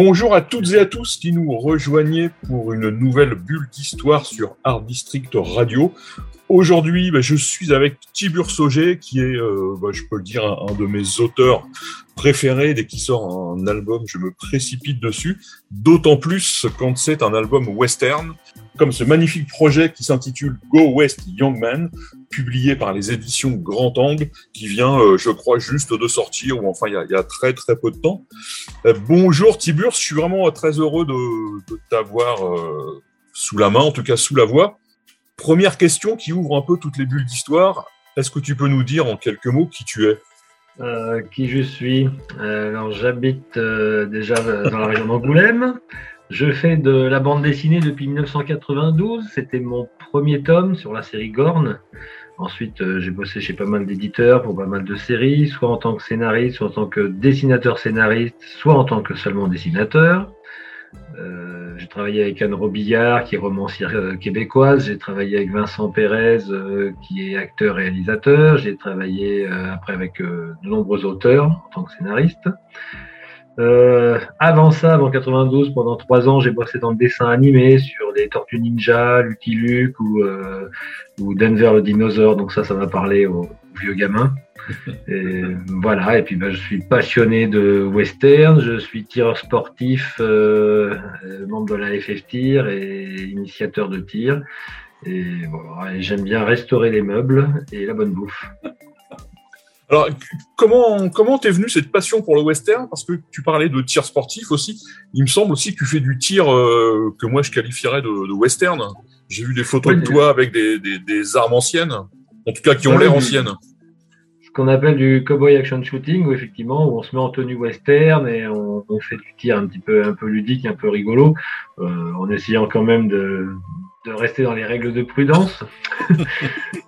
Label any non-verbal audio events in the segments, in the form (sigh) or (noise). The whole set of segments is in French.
Bonjour à toutes et à tous qui nous rejoignez pour une nouvelle bulle d'histoire sur Art District Radio. Aujourd'hui, bah, je suis avec Tibur Sauger, qui est, euh, bah, je peux le dire, un, un, de mes auteurs préférés. Dès qu'il sort un album, je me précipite dessus. D'autant plus quand c'est un album western, comme ce magnifique projet qui s'intitule Go West Young Man, publié par les éditions Grand Angle, qui vient, euh, je crois, juste de sortir, ou enfin, il y a, très très peu de temps. Euh, bonjour Tibur, je suis vraiment très heureux de, t'avoir euh, sous la main, en tout cas sous la voix. Première question qui ouvre un peu toutes les bulles d'histoire. Est-ce que tu peux nous dire en quelques mots qui tu es? Euh, Qui je suis? Alors j'habite euh, déjà dans la région d'Angoulême. Je fais de la bande dessinée depuis 1992. C'était mon premier tome sur la série Gorn. Ensuite, euh, j'ai bossé chez pas mal d'éditeurs pour pas mal de séries, soit en tant que scénariste, soit en tant que dessinateur-scénariste, soit en tant que seulement dessinateur. Euh, j'ai travaillé avec Anne Robillard, qui est romancière euh, québécoise. J'ai travaillé avec Vincent Pérez, euh, qui est acteur-réalisateur. J'ai travaillé euh, après avec de nombreux auteurs en tant que scénariste. Avant ça, avant 92, pendant trois ans, j'ai bossé dans le dessin animé sur les Tortues Ninja, Lucky Luke ou, ou Denver le dinosaure. Donc ça, ça m'a parlé aux vieux gamins. (laughs) Et voilà, et puis ben, je suis passionné de western, je suis tireur sportif, euh, membre de la FF Tir et initiateur de tir. Et, voilà, et j'aime bien restaurer les meubles et la bonne bouffe. Alors, comment comment t'es venu cette passion pour le western? Parce que tu parlais de tir sportif aussi. Il me semble aussi que tu fais du tir euh, que moi je qualifierais de, de western. J'ai vu des photos Oui, de toi avec des, des, des armes anciennes, en tout cas qui ont Oui, l'air anciennes. Ce qu'on appelle du cowboy action shooting, où effectivement, où on se met en tenue western et on, on fait du tir un petit peu, un peu ludique, un peu rigolo, euh, en essayant quand même de, rester dans les règles de prudence. (laughs)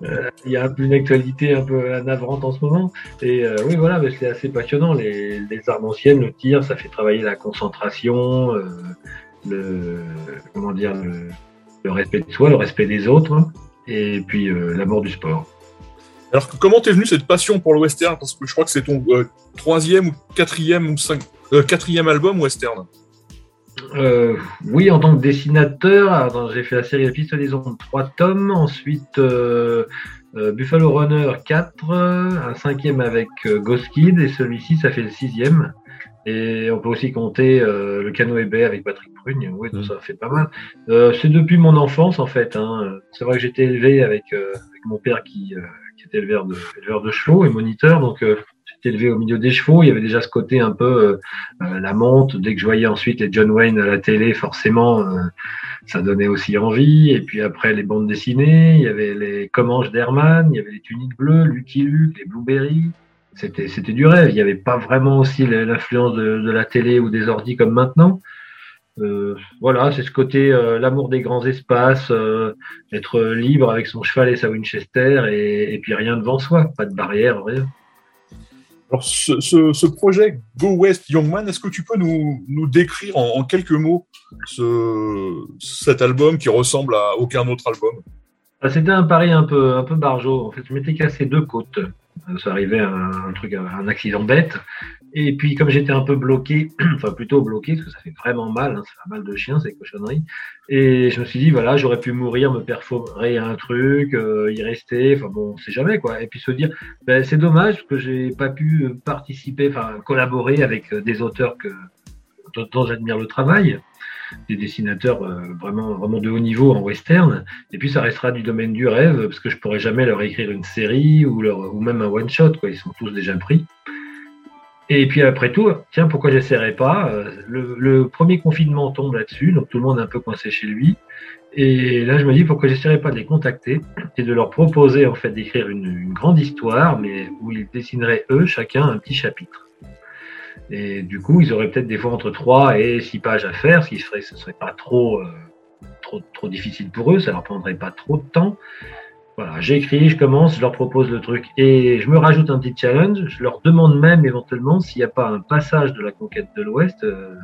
Euh, Il y a une actualité un peu navrante en ce moment. Et euh, oui, voilà, mais c'est assez passionnant. Les, armes anciennes, le tir, ça fait travailler la concentration, euh, le, comment dire, le, respect de soi, le respect des autres, et puis l'amour du sport. Alors, comment t'es venu cette passion pour le western? Parce que je crois que c'est ton troisième ou quatrième ou cinq, quatrième album western. Euh, oui, en tant que dessinateur, j'ai fait la série La Pistolaison de trois tomes, ensuite euh, euh, Buffalo Runner 4, euh, un cinquième avec euh, Ghost Kid, et celui-ci, ça fait le sixième. Et on peut aussi compter euh, le canoë baie avec Patrick Prugne, oui, tout Mm. ça fait pas mal. Euh, c'est depuis mon enfance, en fait. Hein. C'est vrai que j'étais élevé avec, euh, avec mon père qui, euh, qui était éleveur de, éleveur de chevaux et moniteur, donc euh, élevé au milieu des chevaux. Il y avait déjà ce côté un peu euh, euh, la monte. Dès que je voyais ensuite les John Wayne à la télé, forcément, euh, ça donnait aussi envie. Et puis après, les bandes dessinées, il y avait les Comanches d'Herman, il y avait les Tuniques Bleues, Lucky Luke, les Blueberry. C'était, c'était du rêve. Il n'y avait pas vraiment aussi l'influence de, de la télé ou des ordis comme maintenant. Euh, voilà, c'est ce côté, euh, l'amour des grands espaces, euh, être libre avec son cheval et sa Winchester et, et puis rien devant soi, pas de barrière, rien. Alors, ce, projet Go West Young Man, est-ce que tu peux nous, décrire en, quelques mots ce, cet album qui ressemble à aucun autre album? Ah, C'était un pari un peu, un peu barjot. En fait, je m'étais cassé deux côtes. Euh, Ça arrivait un truc, à un accident bête. Et puis, comme j'étais un peu bloqué, (clears throat) enfin plutôt bloqué, parce que ça fait vraiment mal, hein, ça fait mal de chien, ces cochonneries. Et je me suis dit, voilà, j'aurais pu mourir, me perforer un truc, euh, y rester, enfin bon, on sait jamais quoi. Et puis se dire, ben, c'est dommage que j'ai pas pu participer, enfin collaborer avec euh, des auteurs que, dont- j'admire le travail, des dessinateurs euh, vraiment, vraiment de haut niveau en western. Et puis ça restera du domaine du rêve, parce que je pourrais jamais leur écrire une série ou, leur, ou même un one shot, quoi. Ils sont tous déjà pris. Et puis après tout, tiens, pourquoi j'essaierais pas Euh, le, premier confinement tombe là-dessus, donc tout le monde est un peu coincé chez lui. Et là, je me dis pourquoi j'essaierais pas de les contacter et de leur proposer en fait d'écrire une, une grande histoire, mais où ils dessineraient eux chacun un petit chapitre. Et du coup, ils auraient peut-être des fois entre 3 et 6 pages à faire, ce qui serait, ce serait pas trop, euh, trop, trop difficile pour eux, ça leur prendrait pas trop de temps. Voilà, j'écris, je commence, je leur propose le truc et je me rajoute un petit challenge. Je leur demande même éventuellement s'il n'y a pas un passage de la conquête de l'Ouest. euh,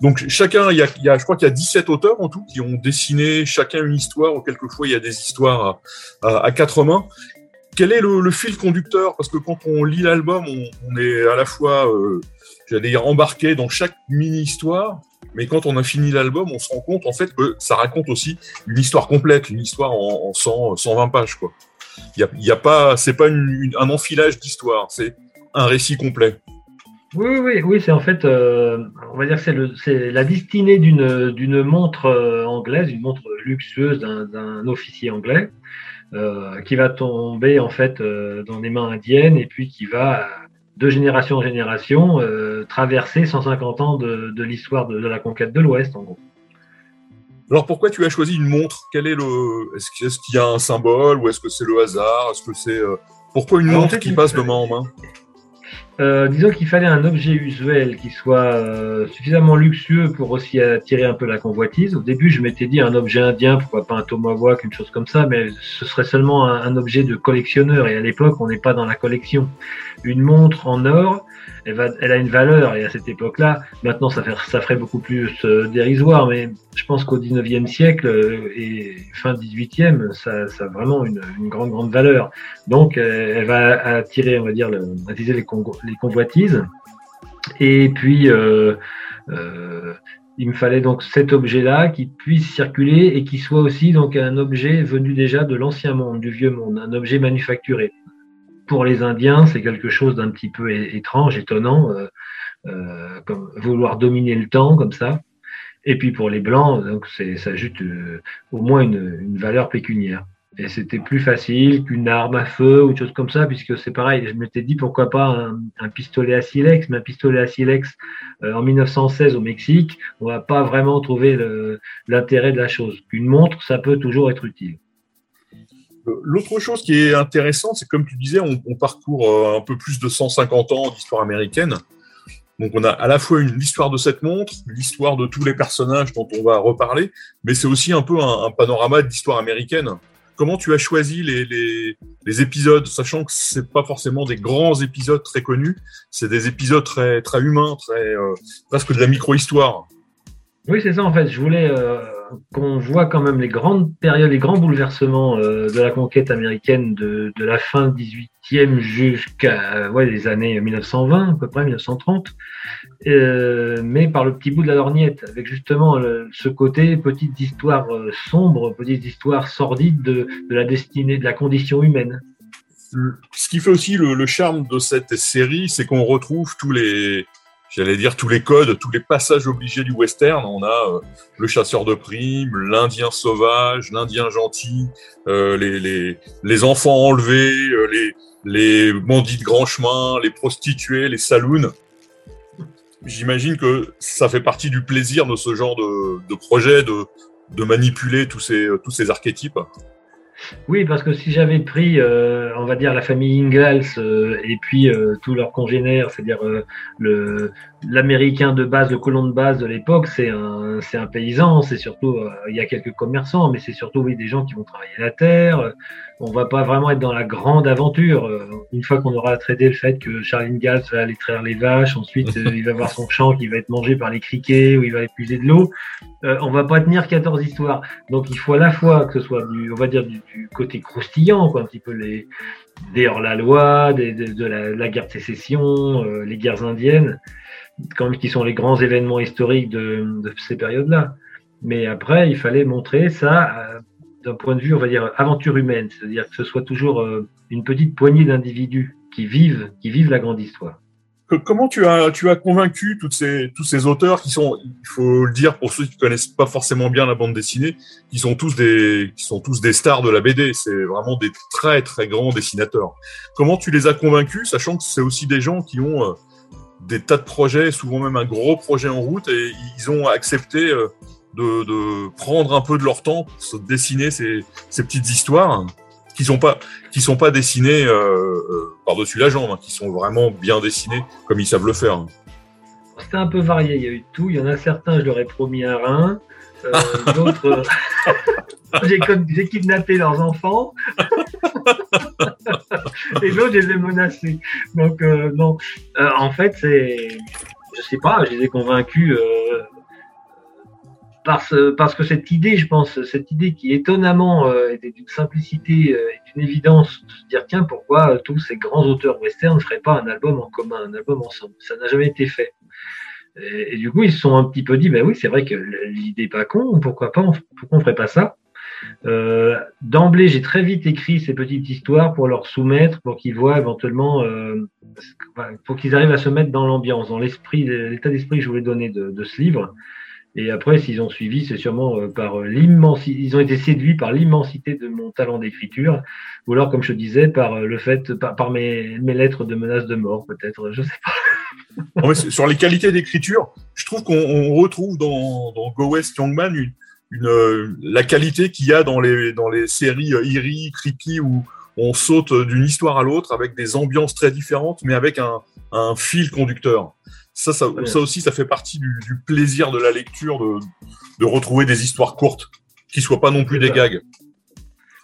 Donc chacun, il y a, je crois qu'il y a 17 auteurs en tout qui ont dessiné chacun une histoire, ou quelquefois il y a des histoires à, quatre mains. Quel est le, fil conducteur? Parce que quand on lit l'album, on, on est à la fois, euh, j'allais dire, embarqué dans chaque mini-histoire, mais quand on a fini l'album, on se rend compte en fait que ça raconte aussi une histoire complète, une histoire en, en 100, 120 pages. Quoi. Il y a, pas, c'est pas un enfilage d'histoire, c'est un récit complet. Oui, oui, oui, c'est en fait, euh, on va dire, c'est la destinée d'une d'une montre euh, anglaise, une montre luxueuse d'un officier anglais, euh, qui va tomber en fait dans des mains indiennes et puis qui va de génération en génération traverser 150 ans de, de l'histoire de, de la conquête de l'Ouest, en gros. Alors pourquoi tu as choisi une montre? Quel est le Est-ce qu'il y a un symbole ou est-ce que c'est le hasard? Est-ce que c'est euh, pourquoi une Alors, en montre fait, qui passe de main en main? Euh, disons qu'il fallait un objet usuel qui soit euh, suffisamment luxueux pour aussi attirer un peu la convoitise. Au début, je m'étais dit un objet indien, pourquoi pas un tomahawk, une chose comme ça, mais ce serait seulement un, un objet de collectionneur. Et à l'époque, on n'est pas dans la collection. Une montre en or, elle, a une valeur. Et à cette époque-là, maintenant, ça, ferait beaucoup plus euh, dérisoire. Mais je pense qu'au 19e siècle euh, et fin 18e, ça, ça a vraiment une, grande, grande valeur. Donc, euh, elle va attirer, on va dire, les, convoitises. Et puis, il me fallait donc cet objet-là qui puisse circuler et qui soit aussi donc un objet venu déjà de l'ancien monde, du vieux monde, un objet manufacturé. Pour les Indiens, c'est quelque chose d'un petit peu étrange, étonnant, euh, euh, comme vouloir dominer le temps comme ça. Et puis pour les blancs, donc c'est ça ajoute euh, au moins une, une valeur pécuniaire. Et c'était plus facile qu'une arme à feu ou une chose comme ça, puisque c'est pareil. Je m'étais dit pourquoi pas un, un pistolet à silex, mais un pistolet à silex euh, en 1916 au Mexique, on va pas vraiment trouver le- l'intérêt de la chose. Une montre, ça peut toujours être utile. Euh, L'autre chose qui est intéressante, c'est comme tu disais, on, parcourt euh, un peu plus de 150 ans d'histoire américaine. Donc on a à la fois l'histoire de cette montre, l'histoire de tous les personnages dont on va reparler, mais c'est aussi un peu un, panorama de l'histoire américaine. Comment tu as choisi les, épisodes, sachant que c'est pas forcément des grands épisodes très connus, c'est des épisodes très très humains, euh, presque de la micro-histoire. Oui, c'est ça en fait. Je voulais qu'on voit quand même les grandes périodes, les grands bouleversements euh, de la conquête américaine de, la fin 18e jusqu'à ouais, les années 1920, à peu près 1930, euh, mais par le petit bout de la lorgnette, avec justement ce côté petite histoire euh, sombre, petite histoire sordide de, la destinée, de la condition humaine. ce qui fait aussi le charme de cette série, c'est qu'on retrouve tous les, j'allais dire tous les codes, tous les passages obligés du western. On a euh, le chasseur de primes, l'Indien sauvage, l'Indien gentil, euh, les, enfants enlevés, euh, les, bandits de grand chemin, les prostituées, les saloons. J'imagine que ça fait partie du plaisir de ce genre de, de projet, de, de manipuler tous ces archétypes. Oui, parce que si j'avais pris, euh, on va dire, la famille Ingalls euh, et puis euh, tous leurs congénères, c'est-à-dire le l'américain de base, le colon de base de l'époque, c'est un c'est un paysan, c'est surtout euh, il y a quelques commerçants, mais c'est surtout oui des gens qui vont travailler la terre. On va pas vraiment être dans la grande aventure. Euh, Une fois qu'on aura traité le fait que Charles Ingalls va aller traire les vaches, ensuite (laughs) euh, il va voir son champ qui va être mangé par les criquets ou il va épuiser de l'eau. Euh, on va pas tenir 14 histoires. Donc il faut à la fois que ce soit du, on va dire du, du côté croustillant, quoi, un petit peu les des hors-la-loi, des, de, de la, la guerre de sécession, les guerres indiennes, quand même, qui sont les grands événements historiques de, de ces périodes-là. Mais après, il fallait montrer ça euh, d'un point de vue, on va dire, aventure humaine, c'est-à-dire que ce soit toujours euh, une petite poignée d'individus qui vivent, qui vivent la grande histoire. Comment tu as, tu as convaincu toutes ces, tous ces auteurs qui sont, il faut le dire pour ceux qui connaissent pas forcément bien la bande dessinée, qui sont tous des, qui sont tous des stars de la BD. C'est vraiment des très très grands dessinateurs. Comment tu les as convaincus, sachant que c'est aussi des gens qui ont euh, des tas de projets, souvent même un gros projet en route, et ils ont accepté euh, de, de prendre un peu de leur temps pour se dessiner ces, ces petites histoires qui sont pas qui sont pas dessinées euh, euh, par-dessus la jambe, hein, qui sont vraiment bien dessinées comme ils savent le faire. c'était un peu varié. Il y a eu tout. Il y en a certains, je leur ai promis un rein. Euh, d'autres, (laughs) (laughs) j'ai, kidnappé leurs enfants. Et d'autres, je les ai menacés. Donc, euh, non. Euh, en fait, c'est. Je sais pas, je les ai convaincus. Parce, parce, que cette idée, je pense, cette idée qui étonnamment était d'une simplicité et d'une évidence, de se dire tiens, pourquoi tous ces grands auteurs western ne feraient pas un album en commun, un album ensemble? Ça n'a jamais été fait. Et, du coup, ils se sont un petit peu dit, ben oui, c'est vrai que l'idée n'est pas con, pourquoi pas, pourquoi on ferait pas ça? Euh, D'emblée, j'ai très vite écrit ces petites histoires pour leur soumettre, pour qu'ils voient éventuellement, euh, pour qu'ils arrivent à se mettre dans l'ambiance, dans l'esprit, l'état d'esprit que je voulais donner de, de ce livre. Et après, s'ils ont suivi, c'est sûrement euh, par l'immensité, ils ont été séduits par l'immensité de mon talent d'écriture, ou alors, comme je disais, par le fait, par, mes, lettres de menaces de mort, peut-être, je sais pas. sur les qualités d'écriture, je trouve qu'on retrouve dans, dans Go West Youngman une, une, la qualité qu'il y a dans les, dans les séries eerie, creepy, où on saute d'une histoire à l'autre avec des ambiances très différentes, mais avec un, un fil conducteur. Ça, ça, aussi, ça fait partie du, plaisir de la lecture de, retrouver des histoires courtes qui soient pas non plus des gags.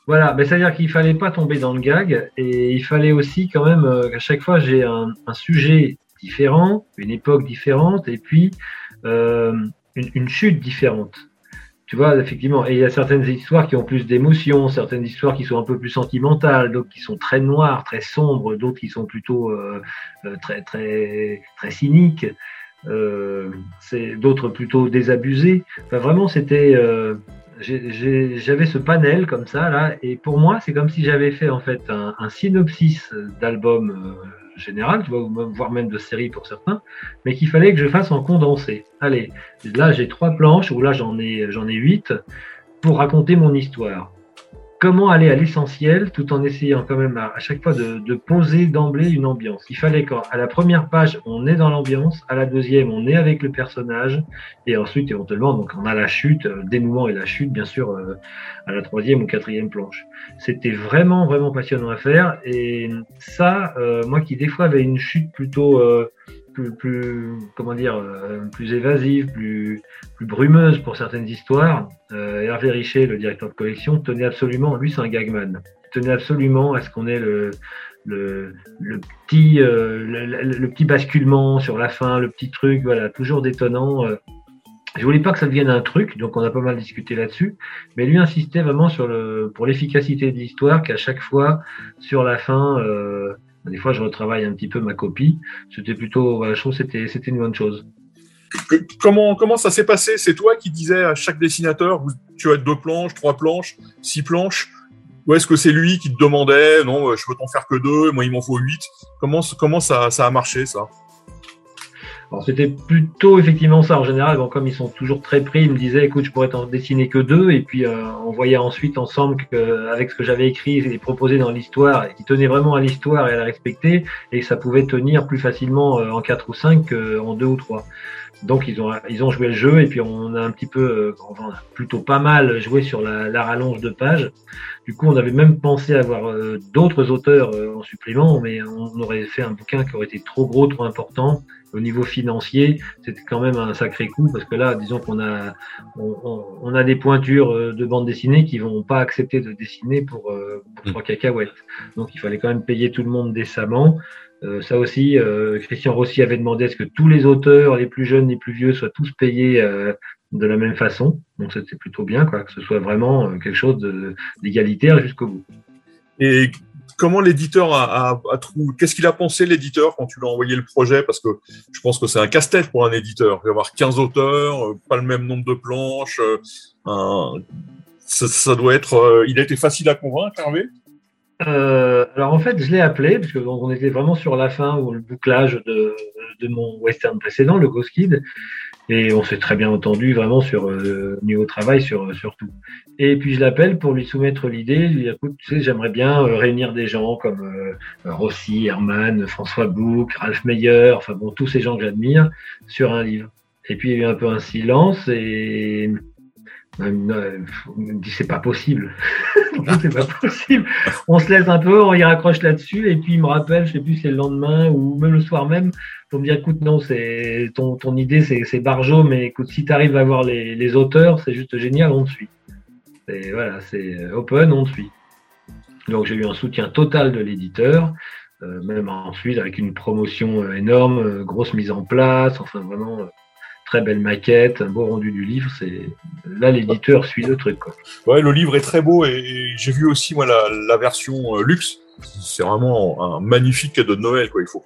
Voilà, mais c'est-à-dire qu'il fallait pas tomber dans le gag et il fallait aussi quand même euh, qu'à chaque fois j'ai un, sujet différent, une époque différente et puis euh, une, chute différente. Tu vois, effectivement, et il y a certaines histoires qui ont plus d'émotions, certaines histoires qui sont un peu plus sentimentales, d'autres qui sont très noires, très sombres, d'autres qui sont plutôt euh, euh, très très très cyniques, euh, d'autres plutôt désabusées. Enfin, vraiment, c'était j'avais ce panel comme ça là, et pour moi, c'est comme si j'avais fait en fait un, un synopsis d'album général, tu voire même de série pour certains, mais qu'il fallait que je fasse en condensé. Allez, là j'ai trois planches, ou là j'en ai, j'en ai huit, pour raconter mon histoire comment aller à l'essentiel tout en essayant quand même à, chaque fois de, poser d'emblée une ambiance. Il fallait qu'à la première page, on est dans l'ambiance, à la deuxième, on est avec le personnage, et ensuite, éventuellement, donc on a la chute, le dénouement et la chute, bien sûr, euh, à la troisième ou quatrième planche. C'était vraiment, vraiment passionnant à faire, et ça, euh, moi qui des fois avait une chute plutôt... Euh, plus, comment dire, euh, plus évasive, plus, brumeuse pour certaines histoires. Euh, Hervé Richer, le directeur de collection, tenait absolument, lui c'est un gagman, tenait absolument à ce qu'on ait le, petit, euh, le, petit basculement sur la fin, le petit truc, voilà, toujours détonnant. Je voulais pas que ça devienne un truc, donc on a pas mal discuté là-dessus, mais lui insistait vraiment sur le, pour l'efficacité de l'histoire, qu'à chaque fois, sur la fin, des fois, je retravaille un petit peu ma copie. C'était plutôt, je trouve c'était, c'était une bonne chose. Comment, comment ça s'est passé? C'est toi qui disais à chaque dessinateur, tu as deux planches, trois planches, six planches Ou est-ce que c'est lui qui te demandait, non, je peux t'en faire que deux, moi il m'en faut huit? Comment, comment ça, ça a marché ça? C'était plutôt effectivement ça en général. Bon, comme ils sont toujours très pris, ils me disaient écoute, je pourrais t'en dessiner que deux. Et puis euh, on voyait ensuite ensemble qu'avec ce que j'avais écrit et proposé dans l'histoire, qui tenait vraiment à l'histoire et à la respecter, et que ça pouvait tenir plus facilement euh, en quatre ou cinq qu'en deux ou trois. Donc ils ont ils ont joué le jeu et puis on a un petit peu, euh, enfin, plutôt pas mal joué sur la, la, rallonge de page. Du coup, on avait même pensé avoir euh, d'autres auteurs en supplément, mais on aurait fait un bouquin qui aurait été trop gros, trop important au niveau financier, c'était quand même un sacré coup parce que là, disons qu'on a, on, a des pointures euh, de bande dessinée qui vont pas accepter de dessiner pour, euh, pour trois mm. cacahuètes. Donc, il fallait quand même payer tout le monde décemment. Euh, ça aussi, Christian Rossi avait demandé à ce que tous les auteurs, les plus jeunes, les plus vieux, soient tous payés de la même façon. Donc, c'était plutôt bien, quoi, que ce soit vraiment quelque chose d'égalitaire jusqu'au bout. Et comment l'éditeur a, trouvé Qu'est-ce qu'il a pensé l'éditeur quand tu lui as envoyé le projet? Parce que je pense que c'est un casse-tête pour un éditeur. Il va y avoir 15 auteurs, euh, pas le même nombre de planches. Euh, ça, doit être. Euh, il a été facile à convaincre, Hervé? Alors en fait, je l'ai appelé parce que on était vraiment sur la fin ou le bouclage de, mon western précédent, le Ghost Kid, et on s'est très bien entendu vraiment sur euh, niveau travail sur, sur tout. Et puis je l'appelle pour lui soumettre l'idée, lui dire écoute, tu sais, j'aimerais bien euh, réunir des gens comme euh, Rossi, Herman, François Bouc, Ralph Meyer, enfin bon, tous ces gens que j'admire sur un livre. Et puis il y a eu un peu un silence et On me dit c'est pas possible. (laughs) (laughs) c'est pas possible. On se laisse un peu, on y raccroche là-dessus, et puis il me rappelle, je sais plus si c'est le lendemain ou même le soir même, pour me dire écoute, non, c'est ton, idée, c'est Barjo, mais écoute, si tu arrives à voir les, auteurs, c'est juste génial, on te suit. Et voilà, c'est open, on te suit. Donc j'ai eu un soutien total de l'éditeur, euh, même ensuite avec une promotion euh, énorme, euh, grosse mise en place, enfin vraiment très belle maquette, un beau rendu du livre. C'est là l'éditeur suit le truc. Quoi. Ouais, le livre est très beau et, j'ai vu aussi moi la, version luxe. C'est vraiment un magnifique cadeau de Noël. Il faut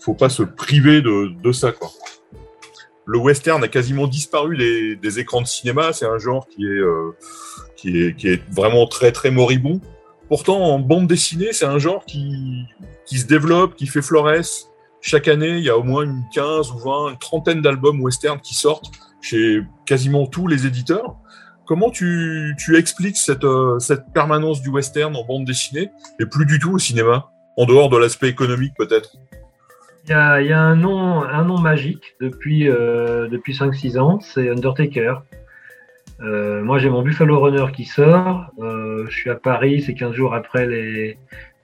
faut pas se priver de, ça. Le western a quasiment disparu des, écrans de cinéma. C'est un genre qui est, qui est, qui est vraiment très très moribond. Pourtant, en bande dessinée, c'est un genre qui, qui se développe, qui fait florès chaque année, il y a au moins une 15 ou 20, une trentaine d'albums western qui sortent chez quasiment tous les éditeurs. Comment tu, expliques cette, euh, cette permanence du western en bande dessinée et plus du tout au cinéma, en dehors de l'aspect économique peut-être? Il y, a, il y a, un nom, un nom magique depuis, euh, depuis 5-6 ans, c'est Undertaker. Euh, moi, j'ai mon Buffalo Runner qui sort. je suis à Paris, c'est 15 jours après les,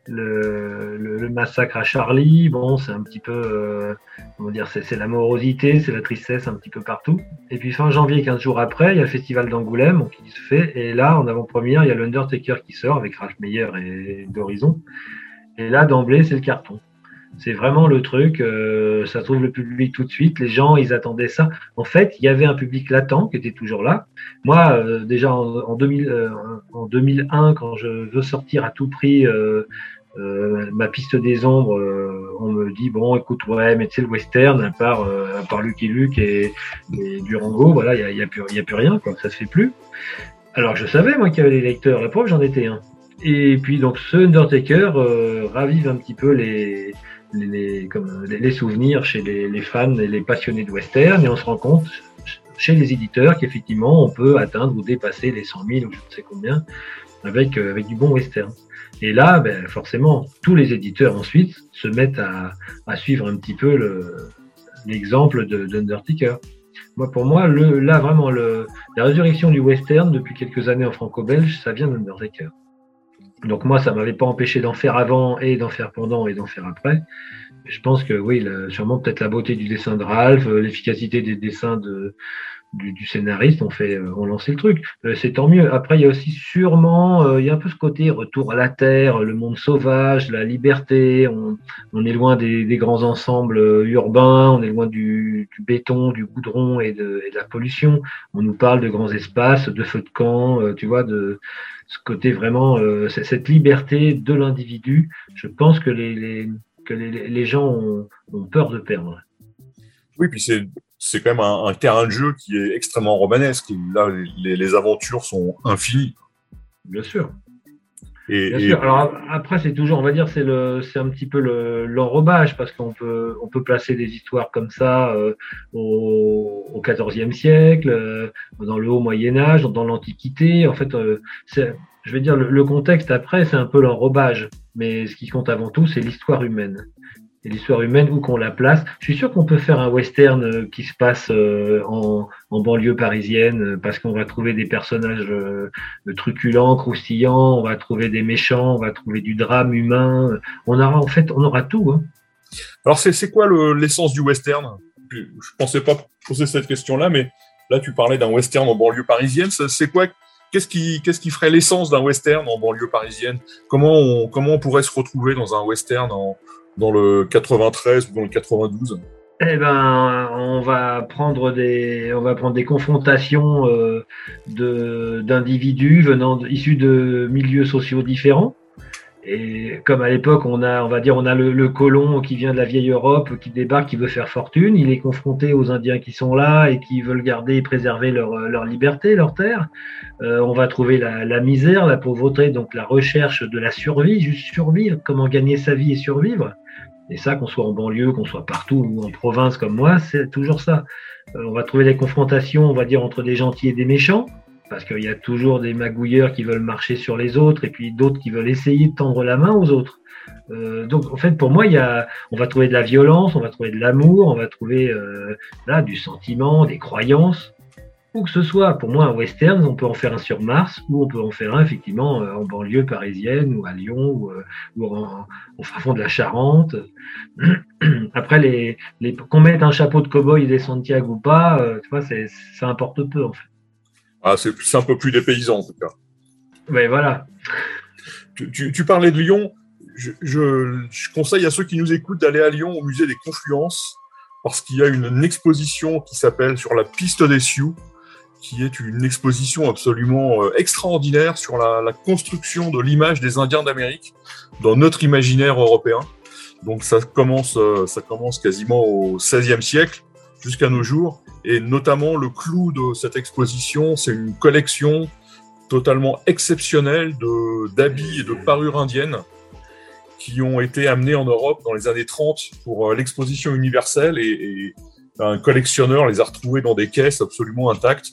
le, le, massacre à Charlie, bon, c'est un petit peu, euh, comment dire, c'est la morosité, c'est la tristesse un petit peu partout. Et puis fin janvier, 15 jours après, il y a le festival d'Angoulême qui se fait, et là, en avant-première, il y a l'Undertaker qui sort avec Ralph Meyer et d'Horizon. Et là, d'emblée, c'est le carton. C'est vraiment le truc, euh, ça trouve le public tout de suite. Les gens, ils attendaient ça. En fait, il y avait un public latent qui était toujours là. Moi, euh, déjà en, en, 2000, euh, en 2001, quand je veux sortir à tout prix ma piste des ombres, on me dit bon, écoute, ouais, mais tu le western, à part, à part Lucky Luke et, Durango, voilà, il y a, y a, plus, y a plus rien, quoi. Ça se fait plus. Alors je savais moi qu'il y avait des lecteurs. La preuve, j'en étais un. Et puis donc ce Undertaker ravive un petit peu les les, comme, les, souvenirs chez les, les, fans et les passionnés de western, et on se rend compte chez les éditeurs qu'effectivement, on peut atteindre ou dépasser les 100 000 ou je ne sais combien avec, euh, avec du bon western. Et là, ben, forcément, tous les éditeurs ensuite se mettent à, à suivre un petit peu l'exemple de d'Undertaker. Moi, pour moi, le, là, vraiment, le, la résurrection du western depuis quelques années en franco-belge, ça vient d'Undertaker. Donc moi, ça m'avait pas empêché d'en faire avant et d'en faire pendant et d'en faire après. Je pense que oui, sûrement peut-être la beauté du dessin de Ralph, euh, l'efficacité des dessins de, du, scénariste ont fait, euh, ont lancé le truc. Euh, c'est tant mieux. Après, il y a aussi sûrement, il y a un peu ce côté retour à la terre, le monde sauvage, la liberté. On, on est loin des, grands ensembles urbains, on est loin du, béton, du goudron et de, la pollution. On nous parle de grands espaces, de feux de camp, tu vois, de ce côté vraiment, euh, cette liberté de l'individu, je pense que les, que les gens ont, ont, peur de perdre. Oui, puis c'est c'est quand même un, un, terrain de jeu qui est extrêmement romanesque. Là, les, les aventures sont infinies. Bien sûr. Et, Alors après, c'est toujours, on va dire, c'est le, c'est un petit peu l'enrobage parce qu'on peut, on peut placer des histoires comme ça euh, au, au XIVe siècle, euh, dans le haut Moyen Âge, dans l'Antiquité. En fait, euh, je vais dire, le, le contexte après, c'est un peu l'enrobage, mais ce qui compte avant tout, c'est l'histoire humaine l'histoire humaine où qu'on la place. Je suis sûr qu'on peut faire un western euh, qui se passe euh, en, en banlieue parisienne euh, parce qu'on va trouver des personnages truculents, croustillants, on va trouver des méchants, on va trouver du drame humain. On aura en fait, on aura tout. Hein. Alors c'est quoi l'essence du western? Je pensais pas poser cette question-là, mais là tu parlais d'un western en banlieue parisienne. C'est quoi Qu'est-ce qui, qu'est-ce qui ferait l'essence d'un western en banlieue parisienne? Comment on, comment on pourrait se retrouver dans un western en, dans le 93 ou dans le 92 eh ben, on va prendre des, on va prendre des confrontations euh, de d'individus venant issus de milieux sociaux différents. Et comme à l'époque, on a, on va dire, on a le, colon qui vient de la vieille Europe, qui débarque, qui veut faire fortune. Il est confronté aux Indiens qui sont là et qui veulent garder et préserver leur, leur liberté, leur terre. Euh, on va trouver la, la, misère, la pauvreté, donc la recherche de la survie, juste survivre, comment gagner sa vie et survivre. Et ça, qu'on soit en banlieue, qu'on soit partout ou en province comme moi, c'est toujours ça. Euh, on va trouver des confrontations, on va dire, entre des gentils et des méchants, parce qu'il y a toujours des magouilleurs qui veulent marcher sur les autres et puis d'autres qui veulent essayer de tendre la main aux autres. Euh, donc en fait pour moi il y a, on va trouver de la violence, on va trouver de l'amour, on va trouver euh, là du sentiment, des croyances. où que ce soit. Pour moi, un western, on peut en faire un sur Mars ou on peut en faire un effectivement en banlieue parisienne ou à Lyon ou, ou en, au fond de la Charente. (clears throat) Après, les, les qu'on mette un chapeau de cow-boy des Santiago ou pas, tu vois, ça importe peu en fait. Ah, c'est un peu plus des paysans en tout cas. Oui, voilà. Tu, tu, parlais de Lyon. Je, je, conseille à ceux qui nous écoutent d'aller à Lyon au musée des Confluences parce qu'il y a une, exposition qui s'appelle Sur la piste des Sioux, qui est une exposition absolument euh, extraordinaire sur la, la construction de l'image des Indiens d'Amérique dans notre imaginaire européen. Donc ça commence, euh, ça commence quasiment au XVIe siècle jusqu'à nos jours. Et notamment, le clou de cette exposition, c'est une collection totalement exceptionnelle d'habits et de parures indiennes qui ont été amenés en Europe dans les années 30 pour euh, l'exposition universelle et, un collectionneur les a retrouvés dans des caisses absolument intactes.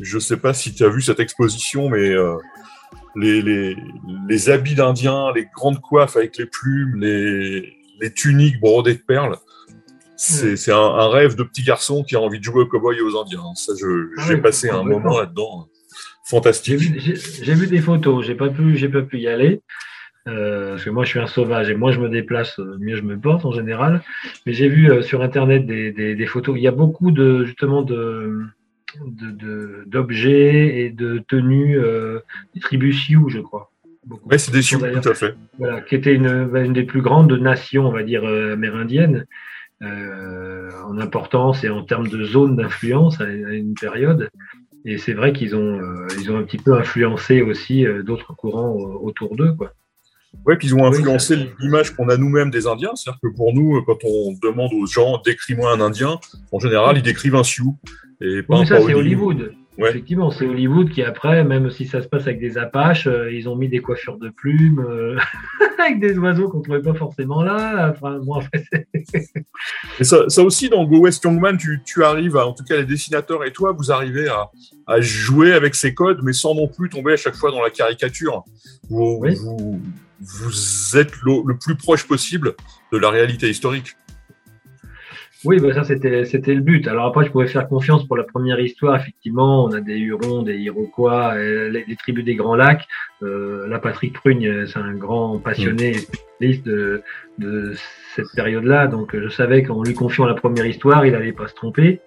Je ne sais pas si tu as vu cette exposition, mais euh, les, les, habits d'Indiens, les grandes coiffes avec les plumes, les, les tuniques brodées de perles, c'est un, un, rêve de petit garçon qui a envie de jouer au cowboy et aux Indiens. Ça, ah j'ai passé un moment là-dedans fantastique. J'ai vu, des photos, j'ai pas pu, j'ai pas pu y aller. Euh, parce que moi je suis un sauvage et moi je me déplace, euh, mieux je me porte en général. Mais j'ai vu euh, sur internet des, des, des, photos. Il y a beaucoup de justement de d'objets et de tenues euh, des tribus Sioux, je crois. Oui, c'est des Sioux, tout à fait. Voilà, qui était une, bah, une, des plus grandes nations, on va dire, amérindiennes. Euh, en importance et en termes de zone d'influence à, une période. Et c'est vrai qu'ils ont, euh, ils ont un petit peu influencé aussi euh, d'autres courants autour d'eux. Quoi. Ouais, puis ils ont influencé l'image qu'on a nous-mêmes des Indiens. C'est-à-dire que pour nous, quand on demande aux gens décris-moi un Indien, en général, ils décrivent un Sioux. Et pas ça, c'est Hollywood. Effectivement, c'est Hollywood qui après, même si ça se passe avec des Apaches, euh, ils ont mis des coiffures de plumes euh, (laughs) avec des oiseaux qu'on trouvait pas forcément là. Enfin, bon, (laughs) et ça, ça, aussi, dans Go West Youngman, tu, tu, arrives, à, en tout cas les dessinateurs et toi, vous arrivez à, à, jouer avec ces codes, mais sans non plus tomber à chaque fois dans la caricature. Vous, vous, vous êtes le plus proche possible de la réalité historique. Oui, bah ça c'était c'était le but. Alors après, je pouvais faire confiance pour la première histoire. Effectivement, on a des Hurons, des Iroquois, euh, les, tribus des Grands Lacs. Euh, là, Patrick Prugne, c'est un grand passionné spécialiste de, de cette période-là. Donc, je savais qu'en lui confiant la première histoire, il n'allait pas se tromper.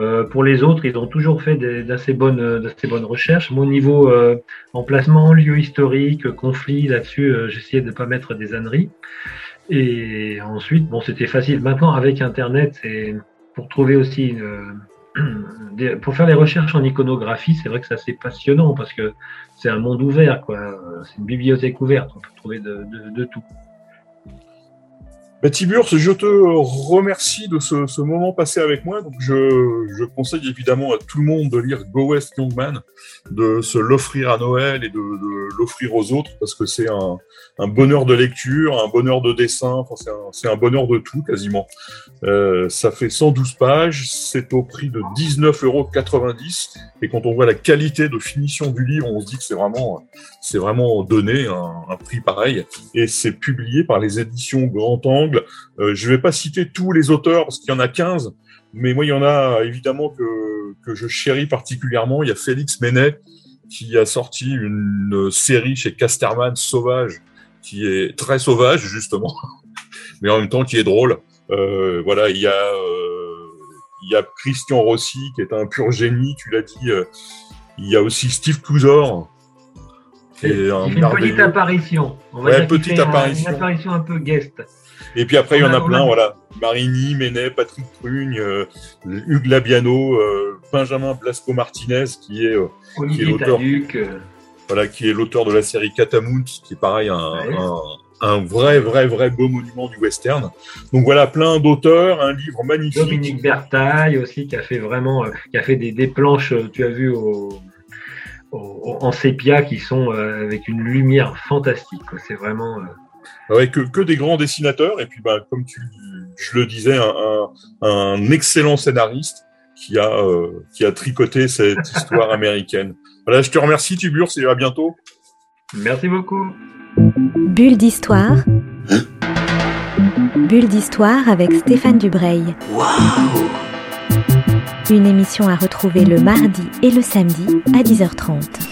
Euh, pour les autres, ils ont toujours fait d'assez bonnes, d'assez bonnes recherches. Mon niveau euh, emplacement, lieu historique, conflit, là-dessus, euh, j'essayais de ne pas mettre des âneries. Et ensuite, bon, c'était facile. Maintenant, avec Internet, c'est pour trouver aussi euh, (clears throat) pour faire les recherches en iconographie, c'est vrai que c'est assez passionnant parce que c'est un monde ouvert, quoi. C'est une bibliothèque ouverte. On peut trouver de, de, de tout. Bah, Tiburce, je te remercie de ce, moment passé avec moi. Donc, je, conseille évidemment à tout le monde de lire Go West Young Man, de se l'offrir à Noël et de, l'offrir aux autres parce que c'est un, bonheur de lecture, un bonheur de dessin, c'est un, bonheur de tout quasiment. Euh, ça fait 112 pages, c'est au prix de 19,90 euros. Et quand on voit la qualité de finition du livre, on se dit que c'est vraiment, donné un prix pareil. Et c'est publié par les éditions Grand Angle euh, je ne vais pas citer tous les auteurs parce qu'il y en a 15, mais moi, il y en a évidemment que, que je chéris particulièrement. Il y a Félix Menet qui a sorti une série chez Casterman Sauvage, qui est très sauvage, justement, (laughs) mais en même temps qui est drôle. Euh, voilà, il y a euh, il y a Christian Rossi qui est un pur génie, tu l'as dit. Il y a aussi Steve Clouzor. Qui est un une petite apparition. On va ouais, petite apparition. Une apparition un peu guest. Et puis après, il y en a plein, voilà. Marini, Menet, Patrick Prugne, euh, Hugues Labiano, euh, Benjamin Blasco Martinez, qui est, euh, qui est l'auteur. Voilà, qui est l'auteur de la série Catamount, qui est pareil, un, un, un, vrai, vrai, vrai beau monument du western. Donc voilà, plein d'auteurs, un livre magnifique. Dominique Bertaille aussi, qui a fait vraiment, qui a fait des, des planches, tu as vu au, en sépia, qui sont avec une lumière fantastique. C'est vraiment. Ouais, que, que, des grands dessinateurs, et puis bah, comme tu, je le disais, un, un, un excellent scénariste qui a, euh, qui a tricoté cette histoire (laughs) américaine. Voilà, je te remercie Tibur, et à bientôt. Merci beaucoup. Bulle d'histoire. Bulle d'histoire avec Stéphane Dubreuil. Waouh Une émission à retrouver le mardi et le samedi à 10h30.